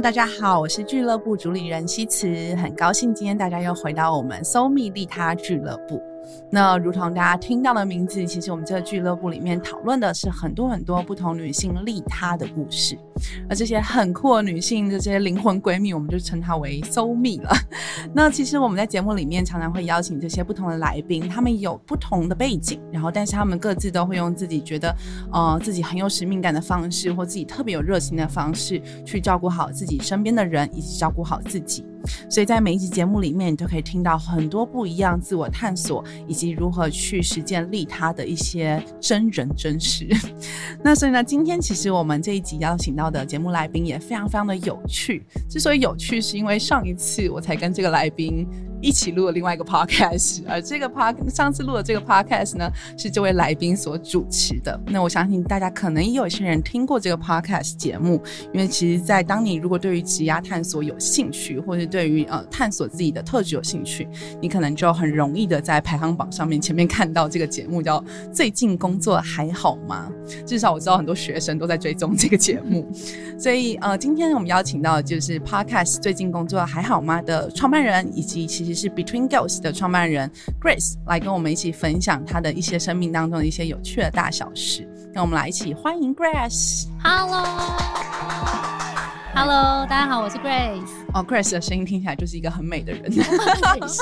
大家好，我是俱乐部主理人西辞，很高兴今天大家又回到我们搜密利他俱乐部。那如同大家听到的名字，其实我们这个俱乐部里面讨论的是很多很多不同女性利他的故事，而这些很酷的女性的这些灵魂闺蜜，我们就称她为 SOMI 了。那其实我们在节目里面常常会邀请这些不同的来宾，他们有不同的背景，然后但是他们各自都会用自己觉得呃自己很有使命感的方式，或自己特别有热情的方式，去照顾好自己身边的人，以及照顾好自己。所以在每一集节目里面，你都可以听到很多不一样自我探索，以及如何去实践利他的一些真人真事。那所以呢，今天其实我们这一集邀请到的节目来宾也非常非常的有趣。之所以有趣，是因为上一次我才跟这个来宾一起录了另外一个 podcast，而这个 pod 上次录的这个 podcast 呢，是这位来宾所主持的。那我相信大家可能也有一些人听过这个 podcast 节目，因为其实，在当你如果对于职涯探索有兴趣，或者对于呃探索自己的特质有兴趣，你可能就很容易的在排行榜上面前面看到这个节目叫《最近工作还好吗》。至少我知道很多学生都在追踪这个节目，所以呃，今天我们邀请到的就是 Podcast《最近工作还好吗》的创办人，以及其实是 Between Girls 的创办人 Grace 来跟我们一起分享她的一些生命当中的一些有趣的大小事。那我们来一起欢迎 Grace。Hello，Hello，大家好，我是 Grace。哦，Grace 的声音听起来就是一个很美的人，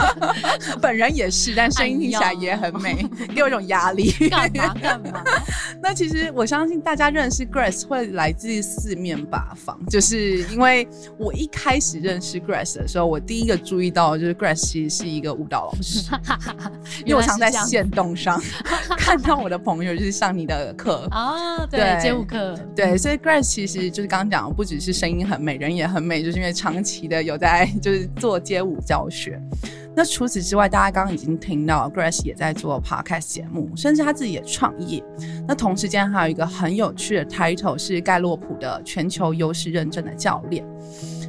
本人也是，但声音听起来也很美，给我一种压力。干嘛？干嘛？那其实我相信大家认识 Grace 会来自四面八方，就是因为我一开始认识 Grace 的时候，我第一个注意到就是 Grace 其实是一个舞蹈老师，因为我常在线动上看到我的朋友就是上你的课。哦，对，街舞课，对，所以 Grace 其实就是刚刚讲，不只是声音很美，人也很美，就是因为长期的有在就是做街舞教学。那除此之外，大家刚刚已经听到 Grace 也在做 podcast 节目，甚至他自己也创业。那同时间还有一个很有趣的 title 是盖洛普的全球优势认证的教练。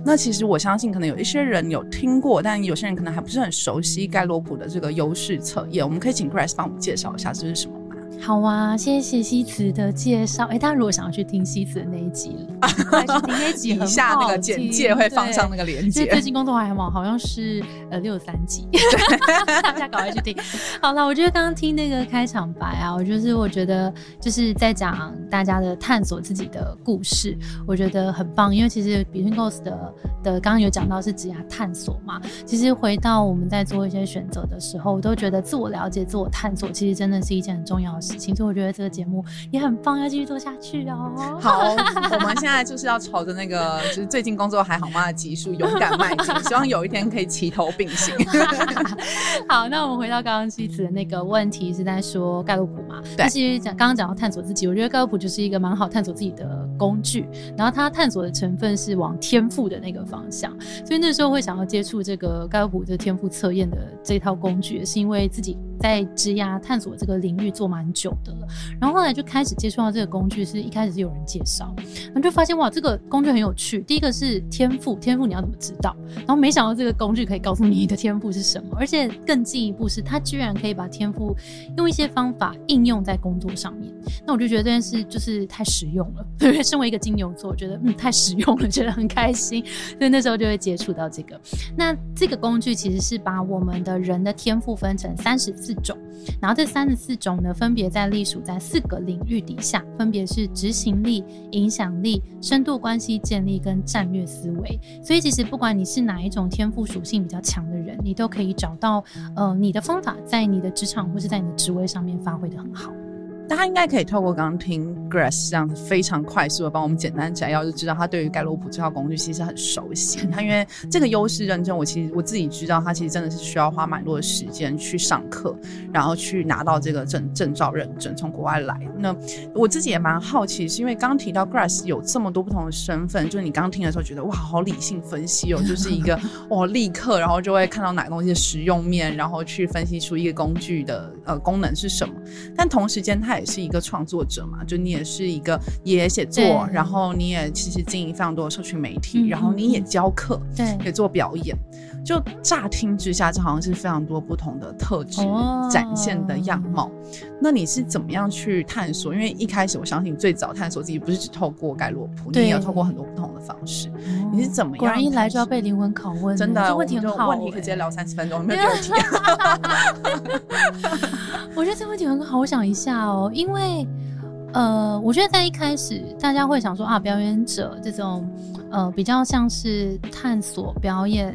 那其实我相信，可能有一些人有听过，但有些人可能还不是很熟悉盖洛普的这个优势测验。我们可以请 Grace 帮我们介绍一下这是什么？好啊，谢谢西辞的介绍。哎，大家如果想要去听西辞的那一集，快去听那一集，以下那个简介会放上那个链接。最近工作还好，好像是呃六十三集，大家赶快去听。好了，我觉得刚刚听那个开场白啊，我就是我觉得就是在讲大家的探索自己的故事，我觉得很棒。因为其实 Between Goals 的的刚刚有讲到是职业探索嘛，其实回到我们在做一些选择的时候，我都觉得自我了解、自我探索，其实真的是一件很重要的事情。所以我觉得这个节目也很棒，要继续做下去哦。好，我们现在就是要朝着那个就是最近工作还好吗的级数勇敢迈进，希望有一天可以齐头并行。好，那我们回到刚刚妻子的那个问题，是在说盖洛普嘛？对。其实讲刚刚讲到探索自己，我觉得盖洛普就是一个蛮好探索自己的工具。然后他探索的成分是往天赋的那个方向，所以那时候会想要接触这个盖洛普的天赋测验的这套工具，是因为自己在职涯探索这个领域做蛮久久的了。然后后来就开始接触到这个工具，是一开始是有人介绍，然后就发现哇，这个工具很有趣。第一个是天赋，天赋你要怎么知道？然后没想到这个工具可以告诉你的天赋是什么，而且更进一步是，它居然可以把天赋用一些方法应用在工作上面。那我就觉得这件事就是太实用了，因为？身为一个金牛座，我觉得嗯太实用了，觉得很开心，所以那时候就会接触到这个。那这个工具其实是把我们的人的天赋分成三十四种，然后这三十四种呢，分别在隶属在四个领域底下，分别是执行力、影响力、深度关系建立跟战略思维。所以其实不管你是哪一种天赋属性比较强的人，你都可以找到呃你的方法，在你的职场或是在你的职位上面发挥的很好。大家应该可以透过刚刚听 Grace 这样非常快速的帮我们简单摘要，就知道他对于盖洛普这套工具其实很熟悉。他因为这个优势认证，我其实我自己知道，他其实真的是需要花蛮多的时间去上课，然后去拿到这个证证照认证，从国外来。那我自己也蛮好奇，是因为刚提到 Grace 有这么多不同的身份，就是你刚听的时候觉得哇，好理性分析哦，就是一个哇立刻，然后就会看到哪个东西的实用面，然后去分析出一个工具的呃功能是什么。但同时间他，他也是一个创作者嘛，就你也是一个也写作，然后你也其实经营非常多的社群媒体，嗯然后你也教课，对也做表演。就乍听之下，这好像是非常多不同的特质哦展现的样貌。那你是怎么样去探索？因为一开始我相信你最早探索自己不是只透过盖洛普，你也有透过很多不同的方式。你是怎么样果然一来就要被灵魂拷问，真的，这问题就很好、问题可以直接欸聊三十分钟，有 没有问题？我觉得这个问题很好，我想一下哦，因为呃，我觉得在一开始大家会想说啊，表演者这种呃比较像是探索表演。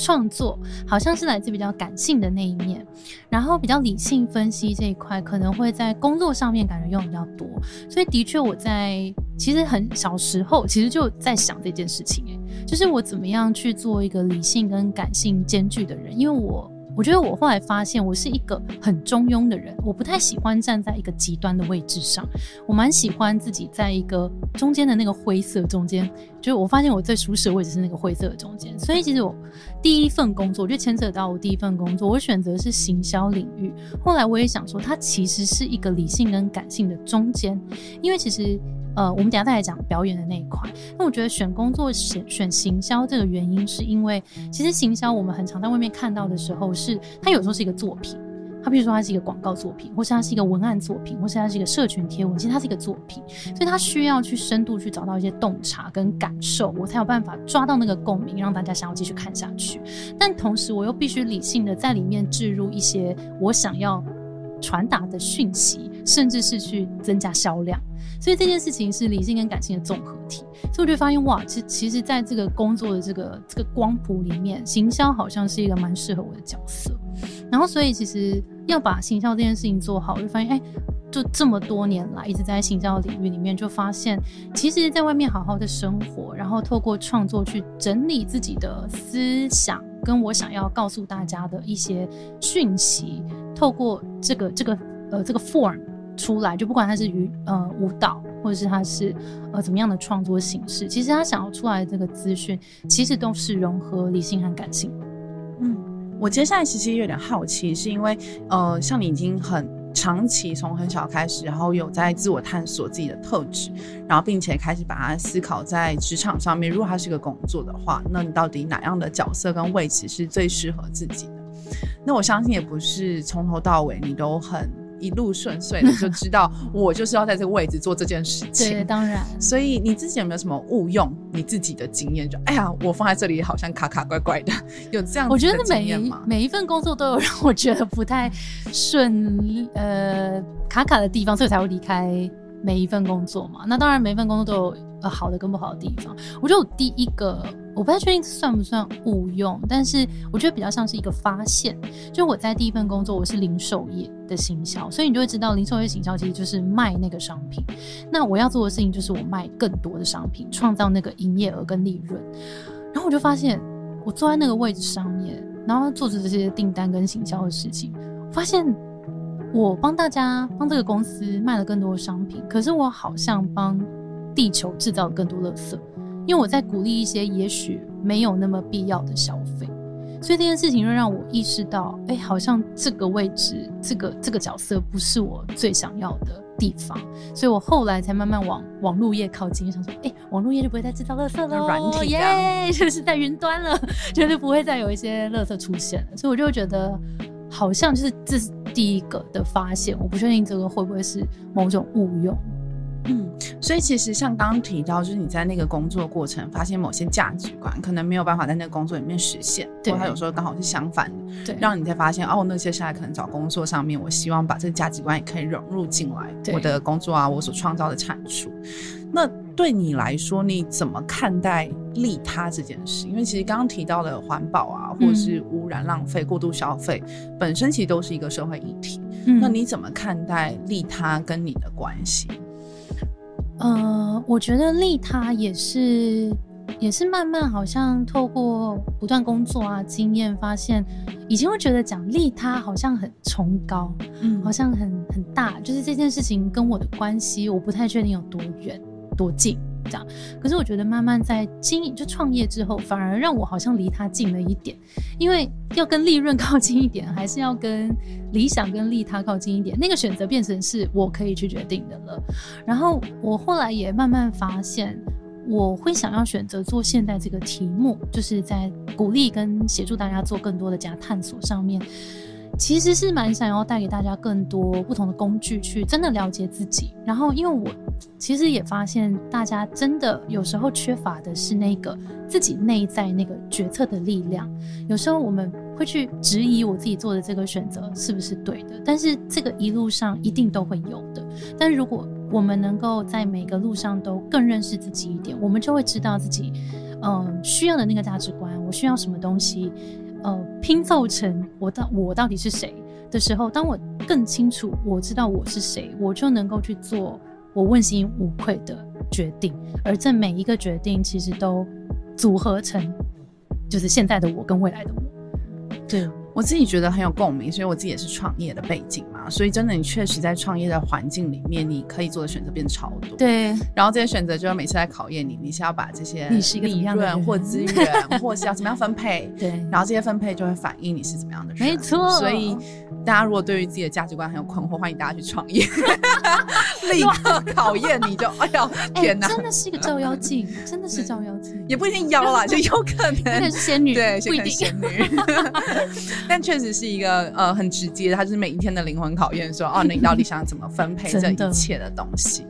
创作好像是来自比较感性的那一面，然后比较理性分析这一块可能会在工作上面感觉用比较多，所以的确我在其实很小时候其实就在想这件事情、欸，就是我怎么样去做一个理性跟感性兼具的人，因为我我觉得我后来发现，我是一个很中庸的人，我不太喜欢站在一个极端的位置上，我蛮喜欢自己在一个中间的那个灰色中间。就是我发现我最舒适的位置是那个灰色的中间，所以其实我第一份工作，我就牵扯到我第一份工作，我选择是行销领域。后来我也想说，它其实是一个理性跟感性的中间，因为其实。呃，我们等下再来讲表演的那一块。那我觉得选工作选选行销这个原因，是因为其实行销我们很常在外面看到的时候是，它有时候是一个作品，它比如说它是一个广告作品，或是它是一个文案作品，或是它是一个社群贴文，其实它是一个作品，所以它需要去深度去找到一些洞察跟感受，我才有办法抓到那个共鸣，让大家想要继续看下去。但同时，我又必须理性的在里面置入一些我想要传达的讯息，甚至是去增加销量。所以这件事情是理性跟感性的综合体，所以我就发现哇，其其实在这个工作的这个这个光谱里面，行销好像是一个蛮适合我的角色。然后，所以其实要把行销这件事情做好，我就发现，哎，就这么多年来一直在行销领域里面，就发现，其实在外面好好的生活，然后透过创作去整理自己的思想，跟我想要告诉大家的一些讯息，透过这个这个呃这个 form。出来就不管他是娱呃舞蹈，或者是他是呃怎么样的创作形式，其实他想要出来的这个资讯，其实都是融合理性和感性。嗯，我接下来其实有点好奇，是因为呃，像你已经很长期从很小开始，然后有在自我探索自己的特质，然后并且开始把它思考在职场上面，如果它是个工作的话，那你到底哪样的角色跟位置是最适合自己的？那我相信也不是从头到尾你都很。一路顺遂你就知道，我就是要在这个位置做这件事情。对，当然。所以你自己有没有什么误用你自己的经验？就哎呀，我放在这里好像卡卡怪怪的，有这样我觉得每一 每一份工作都有让我觉得不太顺利，呃，卡卡的地方，所以才会离开每一份工作嘛。那当然，每一份工作都有呃好的跟不好的地方。我觉得我第一个。我不太确定算不算误用，但是我觉得比较像是一个发现。就我在第一份工作，我是零售业的行销，所以你就会知道零售业行销其实就是卖那个商品。那我要做的事情就是我卖更多的商品，创造那个营业额跟利润。然后我就发现，我坐在那个位置上面，然后做着这些订单跟行销的事情，发现我帮大家帮这个公司卖了更多的商品，可是我好像帮地球制造更多垃圾。因为我在鼓励一些也许没有那么必要的消费，所以这件事情就让我意识到，哎，好像这个位置、这个这个角色不是我最想要的地方，所以我后来才慢慢往网络业靠近，想说，哎，网络业就不会再制造垃圾了，软体耶，就是在云端了，绝对不会再有一些垃圾出现了，所以我就觉得，好像就是这是第一个的发现，我不确定这个会不会是某种误用。嗯，所以其实像刚刚提到，就是你在那个工作过程发现某些价值观可能没有办法在那个工作里面实现，对，它有时候刚好是相反的，对，让你才发现哦，那接下来可能找工作上面，我希望把这个价值观也可以融入进来，我的工作啊，我所创造的产出。那对你来说，你怎么看待利他这件事？因为其实刚刚提到的环保啊，或者是污染、浪费、过度消费，本身其实都是一个社会议题。嗯，那你怎么看待利他跟你的关系？呃，我觉得利他也是，也是慢慢好像透过不断工作啊，经验发现，以前会觉得讲利他好像很崇高，嗯，好像很很大，就是这件事情跟我的关系，我不太确定有多远多近这样。可是我觉得慢慢在经营就创业之后，反而让我好像离他近了一点，因为要跟利润靠近一点，还是要跟理想跟利他靠近一点，那个选择变成是我可以去决定的了。然后我后来也慢慢发现，我会想要选择做现在这个题目，就是在鼓励跟协助大家做更多的假探索上面，其实是蛮想要带给大家更多不同的工具，去真的了解自己。然后，因为我其实也发现，大家真的有时候缺乏的是那个自己内在那个决策的力量。有时候我们会去质疑我自己做的这个选择是不是对的，但是这个一路上一定都会有的。但如果我们能够在每个路上都更认识自己一点，我们就会知道自己，嗯，需要的那个价值观，我需要什么东西，呃，拼凑成我到我到底是谁的时候，当我更清楚我知道我是谁，我就能够去做我问心无愧的决定，而这每一个决定其实都组合成就是现在的我跟未来的我，对。我自己觉得很有共鸣，所以我自己也是创业的背景嘛，所以真的，你确实在创业的环境里面，你可以做的选择变超多。对，然后这些选择就要每次来考验你，你是要把这些利润或资源，或是要怎么样分配？对，然后这些分配就会反映你是怎么样的人。没错，所以大家如果对于自己的价值观很有困惑，欢迎大家去创业，立刻考验你就，哎呦天哪，真的是一个照妖镜，真的是照妖镜，也不一定妖啦，就有可能。是仙女，对，不一定。仙女。但确实是一个呃很直接，它就是每一天的灵魂考验，说哦，你到底想怎么分配这一切的东西？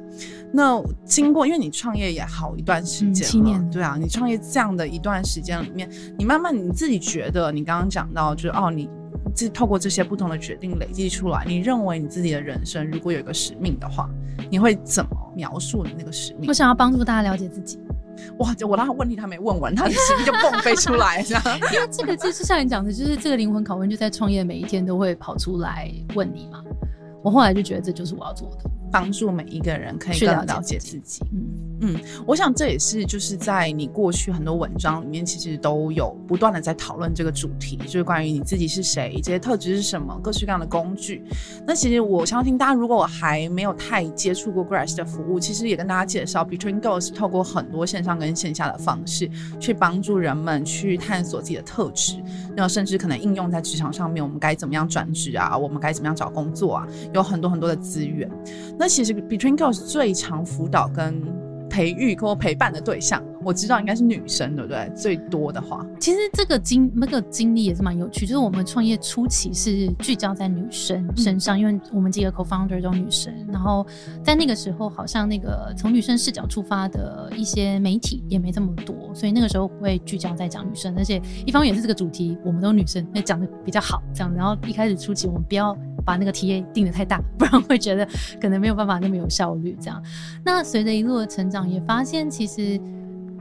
那经过，因为你创业也好一段时间了，对啊，你创业这样的一段时间里面，你慢慢你自己觉得，你刚刚讲到，就是哦，你这透过这些不同的决定累积出来，你认为你自己的人生如果有一个使命的话，你会怎么描述你那个使命？我想要帮助大家了解自己。哇！我那问题他没问完，他的使命就蹦飞出来，这样。因为这个就是像你讲的，就是这个灵魂拷问，就在创业每一天都会跑出来问你嘛。我后来就觉得这就是我要做的。帮助每一个人可以更了解自己。嗯嗯，我想这也是就是在你过去很多文章里面，其实都有不断的在讨论这个主题，就是关于你自己是谁，这些特质是什么，各式各样的工具。那其实我相信大家如果还没有太接触过 Grass 的服务，其实也跟大家介绍，Between Girls 透过很多线上跟线下的方式，去帮助人们去探索自己的特质，然后甚至可能应用在职场上面，我们该怎么样转职啊，我们该怎么样找工作啊，有很多很多的资源。那其实 Between Girls 最常辅导跟培育或陪伴的对象。我知道应该是女生，对不对？最多的话，其实这个经那个经历也是蛮有趣。就是我们创业初期是聚焦在女生身上，因为我们几个 co-founder 都女生。然后在那个时候，好像那个从女生视角出发的一些媒体也没这么多，所以那个时候会聚焦在讲女生。而且一方面也是这个主题，我们都女生，那讲的比较好，这样。然后一开始初期，我们不要把那个 TA 定的太大，不然会觉得可能没有办法那么有效率。这样。那随着一路的成长，也发现其实。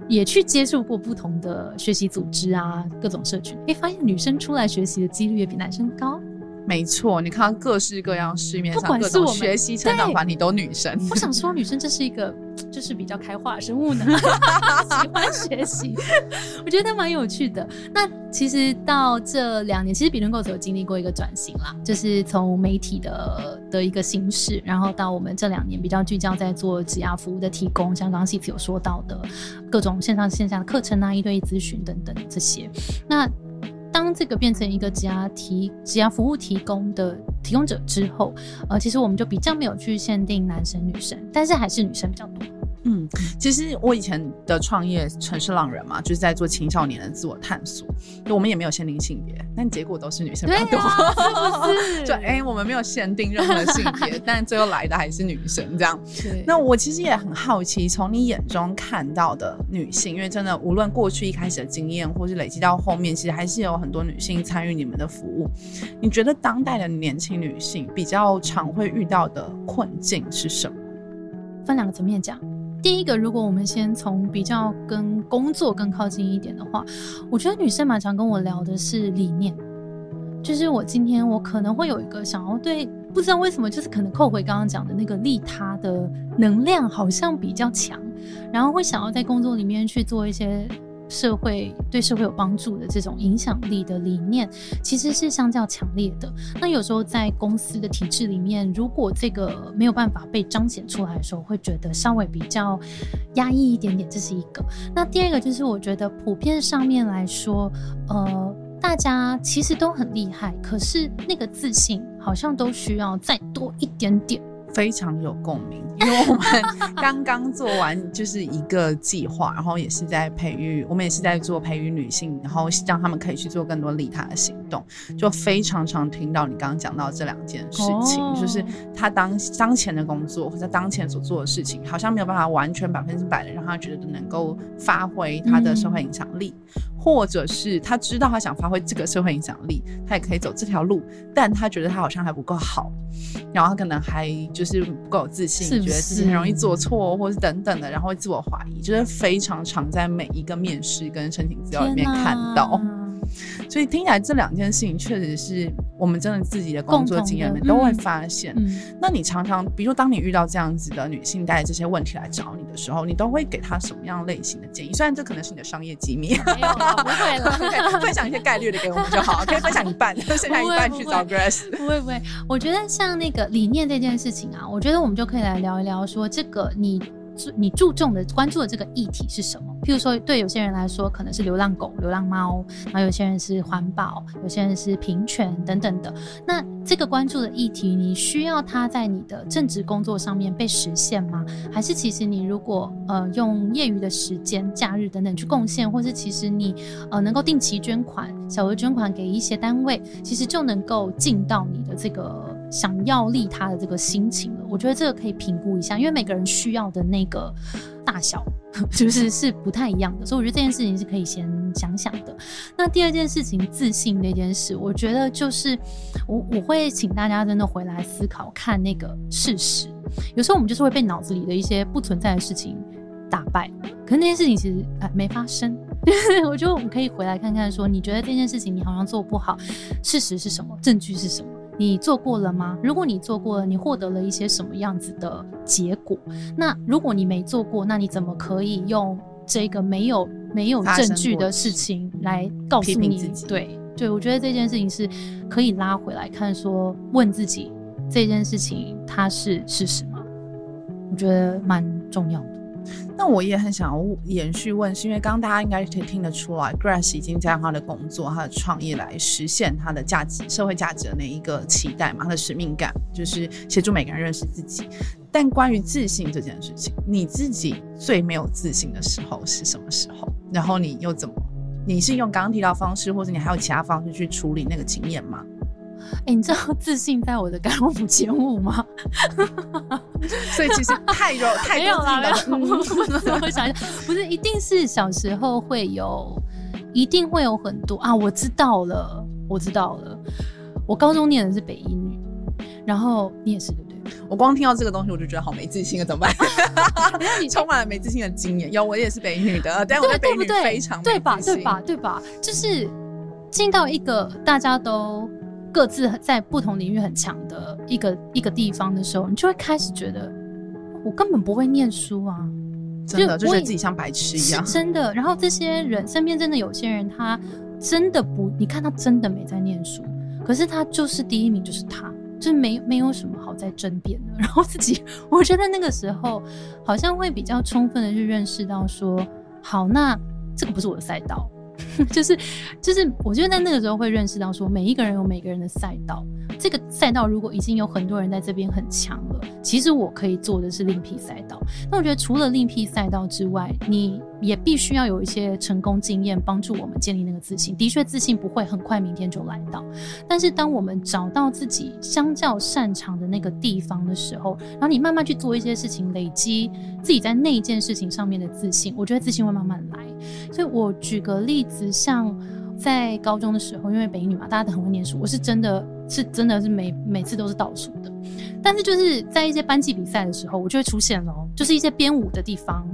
也去接触过不同的学习组织啊，各种社群，哎，发现女生出来学习的几率也比男生高。没错，你看各式各样市面上各种学习成长团体都女生。我想说，女生这是一个就是比较开化生物呢，喜欢学习，我觉得蛮有趣的。那其实到这两年，其实比伦狗子有经历过一个转型啦，就是从媒体的的一个形式，然后到我们这两年比较聚焦在做职涯服务的提供，像刚刚 C T 有说到的各种线上线下的课程啊，一对一咨询等等这些，那。当这个变成一个职涯提职涯服务提供的提供者之后，呃，其实我们就比较没有去限定男生女生，但是还是女生比较多。嗯，其实我以前的创业城市浪人嘛，就是在做青少年的自我探索，就我们也没有限定性别，但结果都是女生比较多。就哎，我们没有限定任何性别，但最后来的还是女生这样。那我其实也很好奇，从你眼中看到的女性，因为真的无论过去一开始的经验，或是累积到后面，其实还是有很多女性参与你们的服务。你觉得当代的年轻女性比较常会遇到的困境是什么？分两个层面讲。第一个，如果我们先从比较跟工作更靠近一点的话，我觉得女生蛮常跟我聊的是理念，就是我今天我可能会有一个想要对，不知道为什么，就是可能扣回刚刚讲的那个利他的能量好像比较强，然后会想要在工作里面去做一些。社会对社会有帮助的这种影响力的理念，其实是相较强烈的。那有时候在公司的体制里面，如果这个没有办法被彰显出来的时候，会觉得稍微比较压抑一点点。这是一个。那第二个就是，我觉得普遍上面来说，呃，大家其实都很厉害，可是那个自信好像都需要再多一点点。非常有共鸣，因为我们 刚刚做完就是一个计划，然后也是在培育，我们也是在做培育女性，然后让他们可以去做更多利他的行动，就非常常听到你刚刚讲到这两件事情，哦。就是他当当前的工作或者当前所做的事情，好像没有办法完全百分之百的让他觉得能够发挥他的社会影响力，或者是他知道他想发挥这个社会影响力，他也可以走这条路，但他觉得他好像还不够好，然后他可能还就是不够有自信，觉得自己很容易做错，或是等等的，然后会自我怀疑，就是非常常在每一个面试跟申请资料里面看到。所以听起来这两件事情确实是我们真的自己的工作经验里面都会嗯发现。嗯，那你常常，比如说当你遇到这样子的女性带着这些问题来找你的时候，你都会给她什么样类型的建议？虽然这可能是你的商业机密，没有啦，不会了。分享一些概率的给我们就好，可以分享一半，剩下一半去找 Grace。不会不会，我觉得像那个理念这件事情啊，我觉得我们就可以来聊一聊，说这个你注你注重的、关注的这个议题是什么？譬如说，对有些人来说可能是流浪狗、流浪猫，然后有些人是环保，有些人是平权等等的。那这个关注的议题，你需要它在你的正职工作上面被实现吗？还是其实你如果呃用业余的时间、假日等等去贡献，或是其实你呃能够定期捐款、小额捐款给一些单位，其实就能够尽到你的这个想要利他的这个心情了。我觉得这个可以评估一下，因为每个人需要的那个大小 就是是不太一样的，所以我觉得这件事情是可以先想想的。那第二件事情，自信这件事，我觉得就是我我会请大家真的回来思考，看那个事实。有时候我们就是会被脑子里的一些不存在的事情打败，可是那件事情其实哎没发生。我觉得我们可以回来看看说你觉得这件事情你好像做不好，事实是什么？证据是什么？你做过了吗？如果你做过了，你获得了一些什么样子的结果？那如果你没做过，那你怎么可以用这个没有没有证据的事事情来告诉你自己对对，我觉得这件事情是可以拉回来看说，问自己这件事情它是事实吗？我觉得蛮重要的。那我也很想要延续问，是因为刚刚大家应该可以听得出来，Grace 已经在他的工作、他的创业来实现他的价值、社会价值的那一个期待嘛，他的使命感就是协助每个人认识自己。但关于自信这件事情，你自己最没有自信的时候是什么时候？然后你又怎么？你是用刚刚提到方式，或者你还有其他方式去处理那个经验吗？哎、你知道 自信在我的甘露谱前五吗？所以其实太有 太没有多啦，自己没有。的嗯我想一下，不是，一定是小时候会有，一定会有很多啊。我知道了，我知道了。我高中念的是北一女，然后你也是对不对？我光听到这个东西，我就觉得好没自信啊，怎么办？你充满了没自信的经验。有，我也是北一女的，但我在北一女对对不对？非常对吧？对吧？？对吧？就是进到一个大家都各自在不同领域很强的一个一个地方的时候，你就会开始觉得我根本不会念书啊。真的就觉得自己像白痴一样。真的。然后这些人身边真的有些人，他真的不，你看他真的没在念书，可是他就是第一名，就是他，就是没没有什么好再争辩的。然后自己，我觉得那个时候好像会比较充分的去认识到说，好，那这个不是我的赛道。就 是就是，我觉得在那个时候会认识到，说每一个人有每个人的赛道。这个赛道如果已经有很多人在这边很强了，其实我可以做的是另辟赛道。那我觉得除了另辟赛道之外，你也必须要有一些成功经验帮助我们建立那个自信。的确，自信不会很快明天就来到，但是当我们找到自己相较擅长的那个地方的时候，然后你慢慢去做一些事情，累积自己在那一件事情上面的自信，我觉得自信会慢慢来。所以我举个例子，像在高中的时候，因为北一女嘛，大家都很会念书，我是真的是真的是每每次都是倒数的。但是就是在一些班级比赛的时候，我就会出现了哦，就是一些编舞的地方，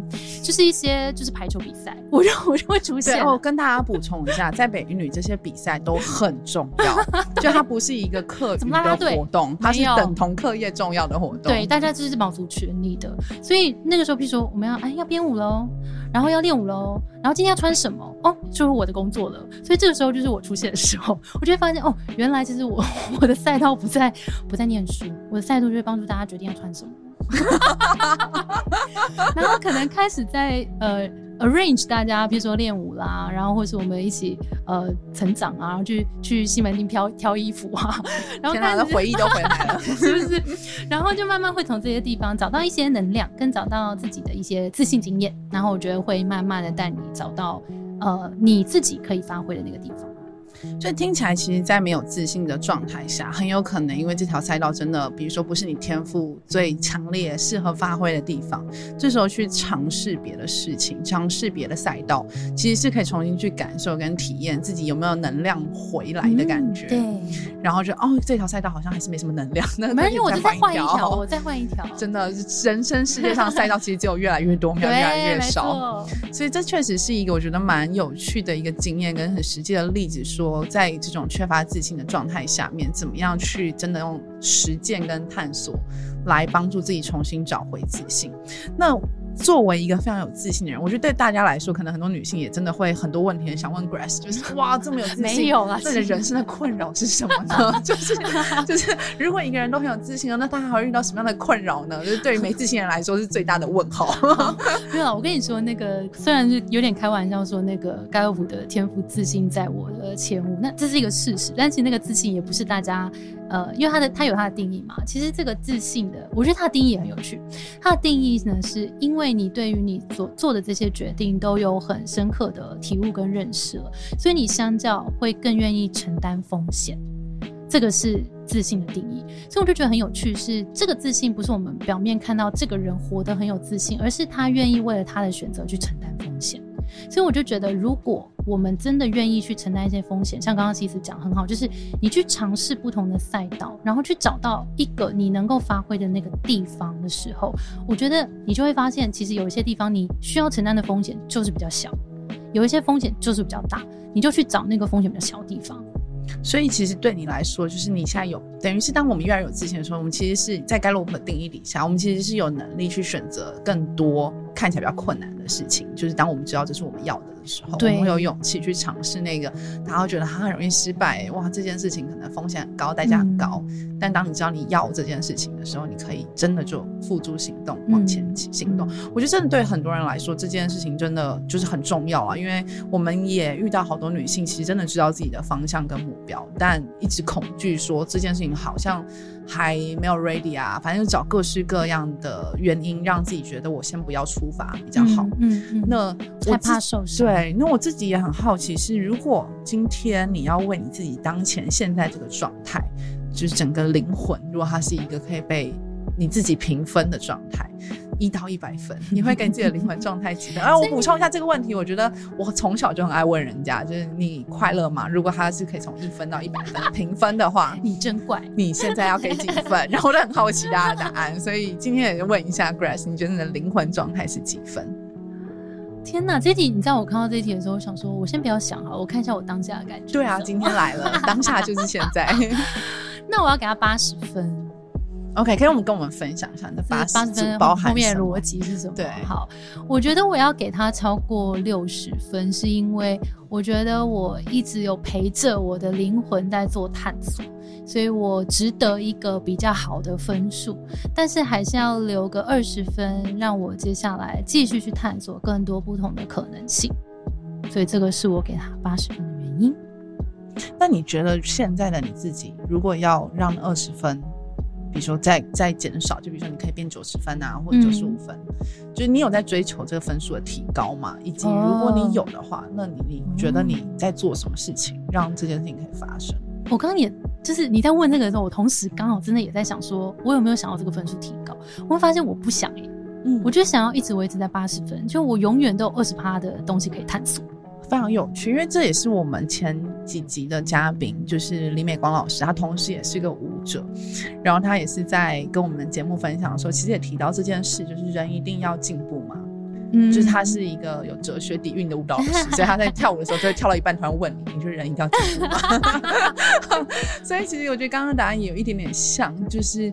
就是一些就是排球比赛，我就我就会出对现。哦，跟大家补充一下，在北一女这些比赛都很重要，就它不是一个课余的 活动，它是等同课业重要的活动。对，大家就是卯足全力的。所以那个时候，譬如说我们要哎要编舞喽，然后要练舞喽，然后今天要穿什么哦，就是我的工作了。所以这个时候就是我出现的时候，我就会发现哦，原来其实我 我的赛道不在不在念书，我的赛道就是帮助大家决定要穿什么。然后可能开始在呃 arrange 大家，比如说练舞啦，然后或是我们一起呃成长啊，然后去去西门町挑挑衣服啊，然后天哪，开始那回忆都回来了。是不是？然后就慢慢会从这些地方找到一些能量，跟找到自己的一些自信经验，然后我觉得会慢慢的带你找到呃你自己可以发挥的那个地方。所以听起来，其实，在没有自信的状态下，很有可能因为这条赛道真的，比如说不是你天赋最强烈、适合发挥的地方，这时候去尝试别的事情，尝试别的赛道，其实是可以重新去感受跟体验自己有没有能量回来的感觉。对，然后就哦，这条赛道好像还是没什么能量，那没有，我就再换一条条，我再换一条。真的，人生世界上赛道其实只有越来越多，没有越来越没少。错，所以这确实是一个我觉得蛮有趣的一个经验跟很实际的例子，说在这种缺乏自信的状态下面，怎么样去真的用实践跟探索来帮助自己重新找回自信。那作为一个非常有自信的人，我觉得对大家来说，可能很多女性也真的会很多问题想问 Grace，就是 哇，这么有自信，没有啊？自己的人生的困扰是什么呢？就 是就是，如果一个人都很有自信了，那他还会遇到什么样的困扰呢？就是对于没自信的人来说，是最大的问号。没有，我跟你说，那个虽然是有点开玩笑说那个盖洛普的天赋自信在我的前五，那这是一个事实，但其实那个自信也不是大家呃，因为他的他有他的定义嘛。其实这个自信的，我觉得他的定义也很有趣。他的定义呢，是因为为你对于你所做的这些决定都有很深刻的体悟跟认识了，所以你相较会更愿意承担风险。这个是自信的定义，所以我就觉得很有趣是，这个自信不是我们表面看到这个人活得很有自信，而是他愿意为了他的选择去承担风险。所以我就觉得，如果我们真的愿意去承担一些风险，像刚刚西斯讲很好，就是你去尝试不同的赛道，然后去找到一个你能够发挥的那个地方的时候，我觉得你就会发现，其实有一些地方你需要承担的风险就是比较小，有一些风险就是比较大，你就去找那个风险比较小的地方。所以其实对你来说，就是你现在有等于是当我们越来越有自信的时候，我们其实是在盖洛普的定义底下，我们其实是有能力去选择更多看起来比较困难的事情。就是当我们知道这是我们要的的时候，我们会有勇气去尝试那个，大家会觉得它很容易失败，哇，这件事情可能风险很高，代价很高。但当你知道你要这件事情的时候，你可以真的就付诸行动，往前嗯行动。我觉得真的对很多人来说，这件事情真的就是很重要啊，因为我们也遇到好多女性，其实真的知道自己的方向跟目标，但一直恐惧说这件事情好像还没有 ready 啊，反正就找各式各样的原因，让自己觉得我先不要出发比较好。嗯嗯嗯那我害怕受伤。对，那我自己也很好奇，是如果今天你要为你自己当前现在这个状态，就是整个灵魂，如果它是一个可以被你自己评分的状态，一到一百分，你会给自己的灵魂状态几分？啊，我补充一下这个问题，我觉得我从小就很爱问人家，就是你快乐吗？如果他是可以从一分到一百分评分的话，你真怪。你现在要给几分？然后我就很好奇大家的答案，所以今天也就问一下 Grace，你觉得你的灵魂状态是几分？天哪，这题你知道我看到这题的时候，我想说，我先不要想哈，我看一下我当下的感觉。对啊，今天来了，当下就是现在。那我要给他八十分。OK，可以我们跟我们分享一下你的八八十分包含后面逻辑是什么？对好，我觉得我要给他超过六十分，是因为我觉得我一直有陪着我的灵魂在做探索，所以我值得一个比较好的分数，但是还是要留个二十分，让我接下来继续去探索更多不同的可能性。所以这个是我给他八十分的原因。那你觉得现在的你自己，如果要让二十分，比如说再再减少，就比如说你可以变九十分啊，或者九十五分，就是你有在追求这个分数的提高吗？以及如果你有的话，那你你觉得你在做什么事情，让这件事情可以发生？我刚刚也就是你在问这个的时候，我同时刚好真的也在想说，我有没有想要这个分数提高？我会发现我不想耶、嗯我就想要一直维持在八十分，就我永远都有二十趴的东西可以探索。非常有趣，因为这也是我们前几集的嘉宾，就是李美光老师，他同时也是个舞者，然后他也是在跟我们节目分享的时候，其实也提到这件事，就是人一定要进步嘛，嗯。就是他是一个有哲学底蕴的舞蹈老师，所以他在跳舞的时候就会跳到一半突然问你，你觉得人一定要进步吗？所以其实我觉得刚刚的答案也有一点点像，就是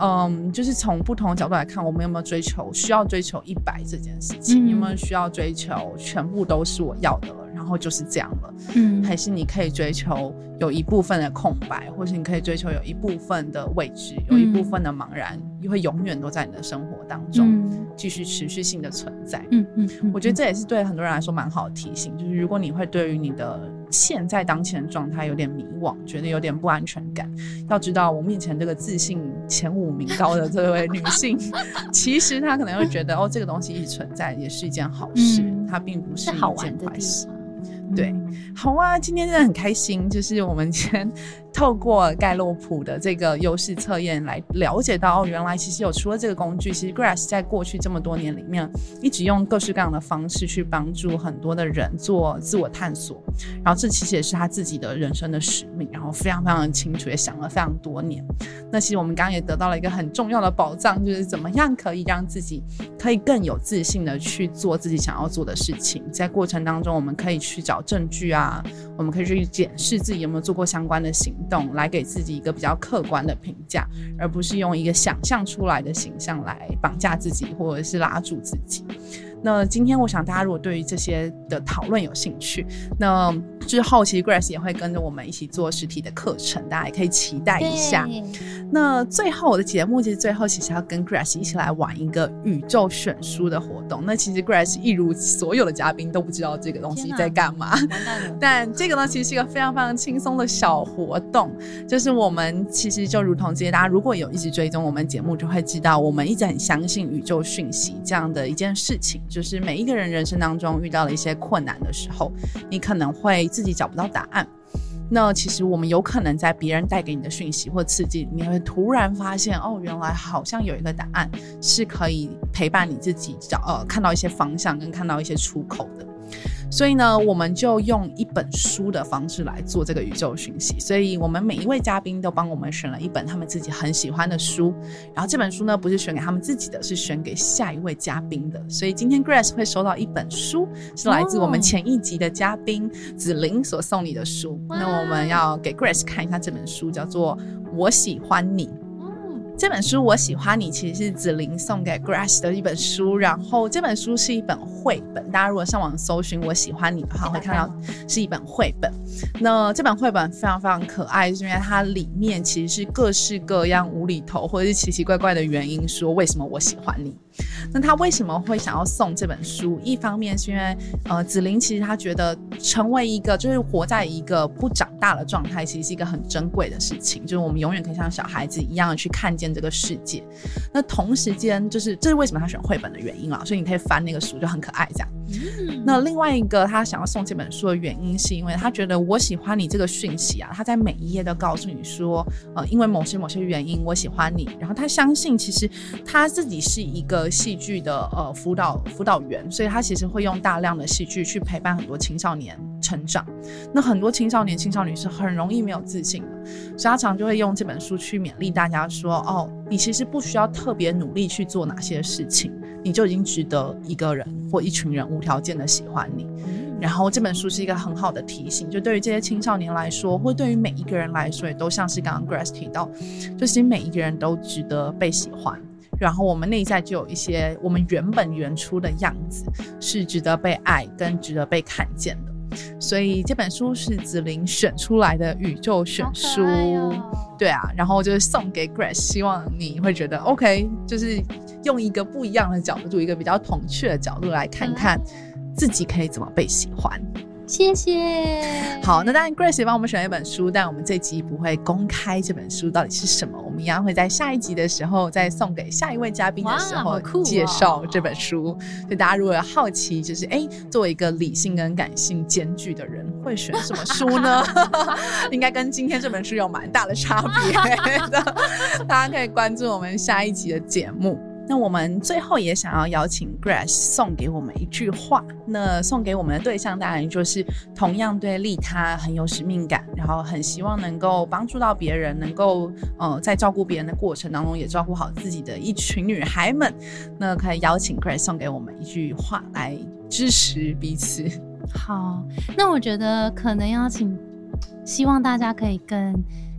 嗯，就是从不同的角度来看，我们有没有追求需要追求一百这件事情，嗯有没有需要追求全部都是我要的了，然后就是这样了，嗯。还是你可以追求有一部分的空白，或是你可以追求有一部分的未知，有一部分的茫然，会永远都在你的生活当中。嗯继续持续性的存在。嗯嗯嗯，我觉得这也是对很多人来说蛮好的提醒，就是如果你会对于你的现在当前的状态有点迷惘，觉得有点不安全感，要知道我面前这个自信前五名高的这位女性，其实她可能会觉得哦，这个东西一直存在也是一件好事，嗯它并不是一件坏事。对嗯好啊，今天真的很开心，就是我们今天透过盖洛普的这个优势测验来了解到，哦，原来其实有除了这个工具，其实 Grass 在过去这么多年里面，一直用各式各样的方式去帮助很多的人做自我探索，然后这其实也是他自己的人生的使命，然后非常非常的清楚，也想了非常多年。那其实我们刚刚也得到了一个很重要的宝藏，就是怎么样可以让自己可以更有自信的去做自己想要做的事情。在过程当中，我们可以去找证据啊，我们可以去检视自己有没有做过相关的行动，来给自己一个比较客观的评价，而不是用一个想象出来的形象来绑架自己，或者是拉住自己。那今天我想大家如果对于这些的讨论有兴趣，那之后其实 Grace 也会跟着我们一起做实体的课程，大家也可以期待一下。那最后我的节目其实最后其实要跟 Grace 一起来玩一个宇宙选书的活动。那其实 Grace 一如所有的嘉宾都不知道这个东西在干嘛。但这个呢，其实是一个非常非常轻松的小活动，就是我们其实就如同这些，大家如果有一直追踪我们节目，就会知道我们一直很相信宇宙讯息这样的一件事情，就是每一个人人生当中遇到了一些困难的时候，你可能会自己找不到答案。那其实我们有可能在别人带给你的讯息或刺激里面，会突然发现，哦，原来好像有一个答案是可以陪伴你自己找呃看到一些方向跟看到一些出口的。所以呢，我们就用一本书的方式来做这个宇宙讯息。所以我们每一位嘉宾都帮我们选了一本他们自己很喜欢的书，然后这本书呢不是选给他们自己的，是选给下一位嘉宾的。所以今天 Grace 会收到一本书，是来自我们前一集的嘉宾子琳所送你的书。那我们要给 Grace 看一下这本书，叫做《我喜欢你》。嗯这本书我喜欢你，其实是紫菱送给 Grass 的一本书。然后这本书是一本绘本，大家如果上网搜寻“我喜欢你”的话，会看到是一本绘本。那这本绘本非常非常可爱，是因为它里面其实是各式各样无厘头或者是奇奇怪怪的原因，说为什么我喜欢你。那他为什么会想要送这本书？一方面是因为，呃，紫琳其实他觉得成为一个就是活在一个不长大的状态，其实是一个很珍贵的事情，就是我们永远可以像小孩子一样去看见这个世界。那同时间，就是这是为什么他选绘本的原因啊，所以你可以翻那个书就很可爱这样。嗯那另外一个他想要送这本书的原因，是因为他觉得我喜欢你这个讯息啊，他在每一页都告诉你说，呃，因为某些某些原因我喜欢你，然后他相信其实他自己是一个戏剧的呃辅导辅导员，所以他其实会用大量的戏剧去陪伴很多青少年成长。那很多青少年、青少年是很容易没有自信的，所以他常就会用这本书去勉励大家说，哦，你其实不需要特别努力去做哪些事情，你就已经值得一个人或一群人无条件的喜欢你。然后这本书是一个很好的提醒，就对于这些青少年来说，或对于每一个人来说，也都像是刚刚 Grace 提到，就其实每一个人都值得被喜欢。然后我们内在就有一些我们原本原初的样子，是值得被爱跟值得被看见的。所以这本书是子琳选出来的宇宙选书，对啊，然后就是送给 Grace，希望你会觉得 OK，就是用一个不一样的角度，一个比较童趣的角度来看看自己可以怎么被喜欢。谢谢。好，那当然 Grace 也帮我们选了一本书，但我们这集不会公开这本书到底是什么，我们一样会在下一集的时候再送给下一位嘉宾的时候介绍这本书。所以大家如果有好奇，就是哎，作为一个理性跟感性兼具的人，会选什么书呢？应该跟今天这本书有蛮大的差别的。大家可以关注我们下一集的节目。那我们最后也想要邀请 Grace 送给我们一句话。那送给我们的对象当然就是同样对利他很有使命感，然后很希望能够帮助到别人，能够呃在照顾别人的过程当中也照顾好自己的一群女孩们。那可以邀请 Grace 送给我们一句话来支持彼此。好，那我觉得可能邀请，希望大家可以跟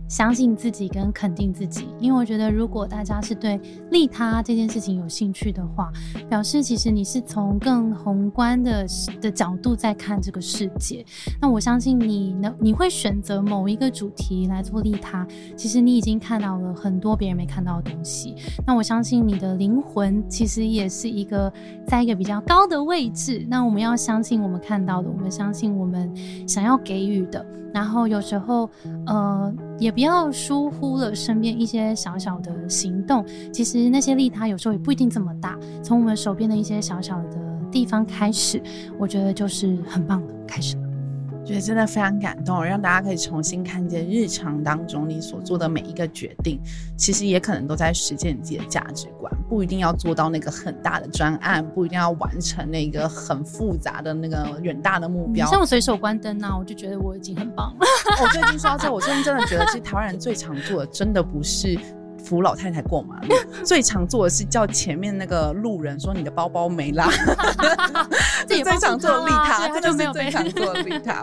相信自己跟肯定自己，因为我觉得如果大家是对利他这件事情有兴趣的话，表示其实你是从更宏观的的角度在看这个世界。那我相信你呢，你会选择某一个主题来做利他，其实你已经看到了很多别人没看到的东西。那我相信你的灵魂其实也是一个在一个比较高的位置。那我们要相信我们看到的，我们相信我们想要给予的。然后有时候，呃，也不要疏忽了身边一些小小的行动。其实那些利他有时候也不一定这么大，从我们手边的一些小小的地方开始，我觉得就是很棒的开始。觉得真的非常感动，让大家可以重新看见日常当中你所做的每一个决定，其实也可能都在实践自己的价值观，不一定要做到那个很大的专案，不一定要完成那个很复杂的那个远大的目标。像我随手关灯啊，我就觉得我已经很棒了。我最近说到这，我最近真的觉得，其实台湾人最常做的，真的不是。扶老太太过马路，最常做的是叫前面那个路人说你的包包没拉，这最常做的利他，这就是最常做的利他。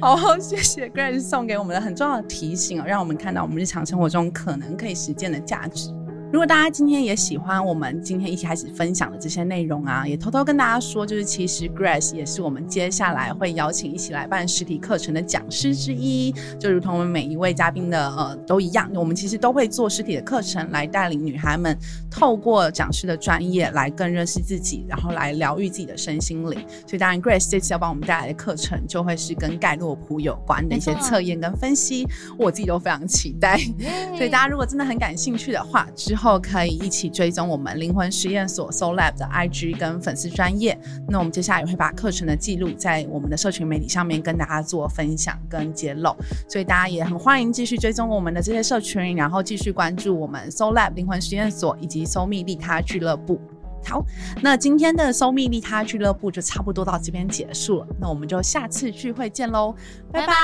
好，谢谢 Grace 送给我们的很重要的提醒，让我们看到我们日常生活中可能可以实践的价值。如果大家今天也喜欢我们今天一起开始分享的这些内容啊，也偷偷跟大家说，就是其实 Grace 也是我们接下来会邀请一起来办实体课程的讲师之一，就如同我们每一位嘉宾的呃都一样，我们其实都会做实体的课程来带领女孩们透过讲师的专业来更认识自己，然后来疗愈自己的身心灵。所以当然 Grace 这次要帮我们带来的课程就会是跟盖洛普有关的一些测验跟分析，我自己都非常期待。所以大家如果真的很感兴趣的话，之后可以一起追踪我们灵魂实验所 Soul Lab 的 IG 跟粉丝专业。那我们接下来也会把课程的记录在我们的社群媒体上面跟大家做分享跟揭露。所以大家也很欢迎继续追踪我们的这些社群，然后继续关注我们 Soul Lab 灵魂实验所以及 Soul 密利他俱乐部。好，那今天的 Soul 密利他俱乐部就差不多到这边结束了。那我们就下次聚会见喽，拜拜。